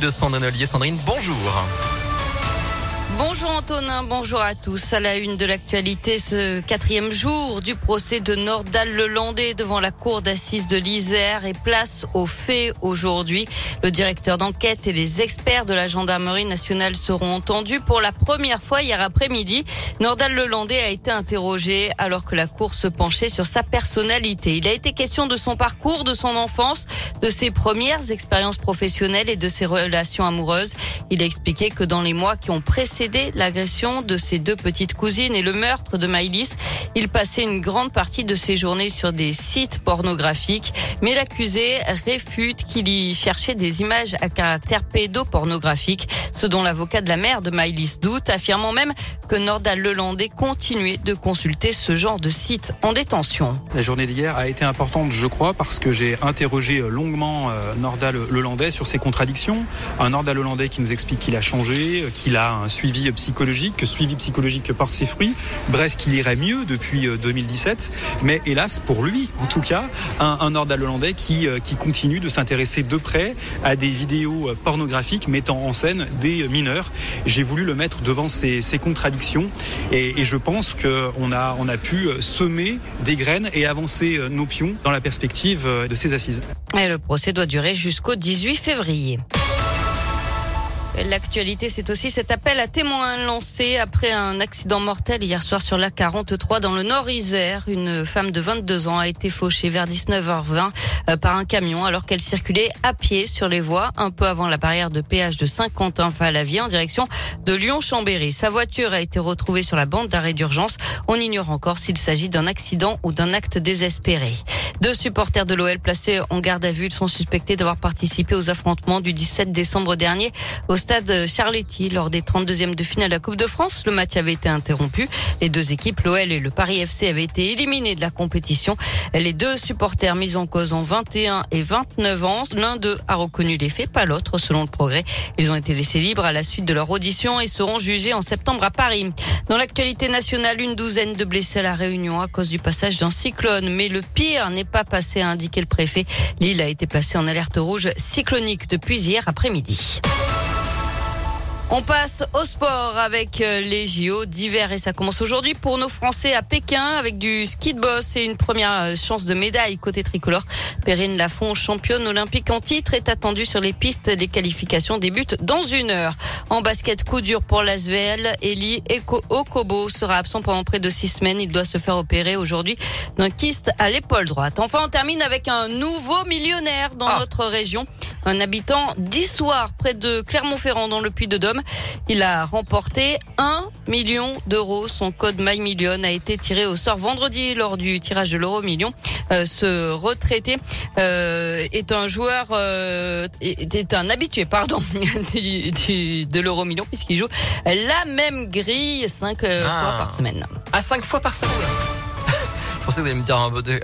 de Sandrine Ollier. Sandrine, bonjour. Bonjour Antonin, bonjour à tous. À la une de l'actualité, ce quatrième jour du procès de Nordal Lelandais devant la cour d'assises de l'Isère et place aux faits aujourd'hui. Le directeur d'enquête et les experts de la gendarmerie nationale seront entendus pour la première fois hier après-midi. Nordal Lelandais a été interrogé alors que la cour se penchait sur sa personnalité. Il a été question de son parcours, de son enfance, de ses premières expériences professionnelles et de ses relations amoureuses. Il a expliqué que dans les mois qui ont précédé l'agression de ses deux petites cousines et le meurtre de Maïlis, il passait une grande partie de ses journées sur des sites pornographiques. Mais l'accusé réfute qu'il y cherchait des images à caractère pédopornographique, ce dont l'avocat de la mère de Maïlis doute, affirmant même que Nordal Lelandais continuait de consulter ce genre de site en détention. La journée d'hier a été importante, je crois, parce que j'ai interrogé longuement euh, Nordal Lelandais sur ses contradictions. Un Nordal Lelandais qui nous explique qu'il a changé, qu'il a un suivi psychologique, que suivi psychologique porte ses fruits, bref, qu'il irait mieux depuis 2017. Euh, Mais hélas, pour lui, en tout cas, un, un Nordal Hollandais qui, euh, qui continue de s'intéresser de près à des vidéos pornographiques mettant en scène des mineurs. J'ai voulu le mettre devant ces contradictions et, et je pense qu'on a, on a pu semer des graines et avancer nos pions dans la perspective de ces assises. Et le procès doit durer jusqu'au 18 février. L'actualité, c'est aussi cet appel à témoins lancé après un accident mortel hier soir sur la 43 dans le Nord Isère. Une femme de 22 ans a été fauchée vers 19h20 euh, par un camion alors qu'elle circulait à pied sur les voies un peu avant la barrière de péage de Saint-Quentin-Falavier en direction de Lyon-Chambéry. Sa voiture a été retrouvée sur la bande d'arrêt d'urgence. On ignore encore s'il s'agit d'un accident ou d'un acte désespéré. Deux supporters de l'OL placés en garde à vue sont suspectés d'avoir participé aux affrontements du 17 décembre dernier au stade Charletti lors des 32e de finale de la Coupe de France. Le match avait été interrompu. Les deux équipes, l'OL et le Paris FC, avaient été éliminés de la compétition. Les deux supporters mis en cause ont 21 et 29 ans. L'un d'eux a reconnu les faits, pas l'autre, selon le progrès. Ils ont été laissés libres à la suite de leur audition et seront jugés en septembre à Paris. Dans l'actualité nationale, une douzaine de blessés à la Réunion à cause du passage d'un cyclone. Mais le pire n'est pas passé, a indiqué le préfet. L'île a été placée en alerte rouge cyclonique depuis hier après-midi. On passe au sport avec euh, les JO d'hiver et ça commence aujourd'hui pour nos Français à Pékin avec du ski de boss et une première euh, chance de médaille côté tricolore. Perrine Lafont, championne olympique en titre, est attendue sur les pistes. Les qualifications débutent dans une heure. En basket, coup dur pour l'Asvel. Eli Okobo sera absent pendant près de six semaines. Il doit se faire opérer aujourd'hui d'un kyste à l'épaule droite. Enfin, on termine avec un nouveau millionnaire dans ah. notre région un habitant d'Issoire, près de Clermont-Ferrand, dans le Puy-de-Dôme. Il a remporté 1 million d'euros. Son code MyMillion a été tiré au sort vendredi lors du tirage de l'euro million. Euh, ce retraité euh, est un joueur, euh, est, un habitué, pardon, du, du, de l'euro million puisqu'il joue la même grille cinq ah. fois par semaine. À cinq fois par semaine. Je pensais que vous allez me dire un peu de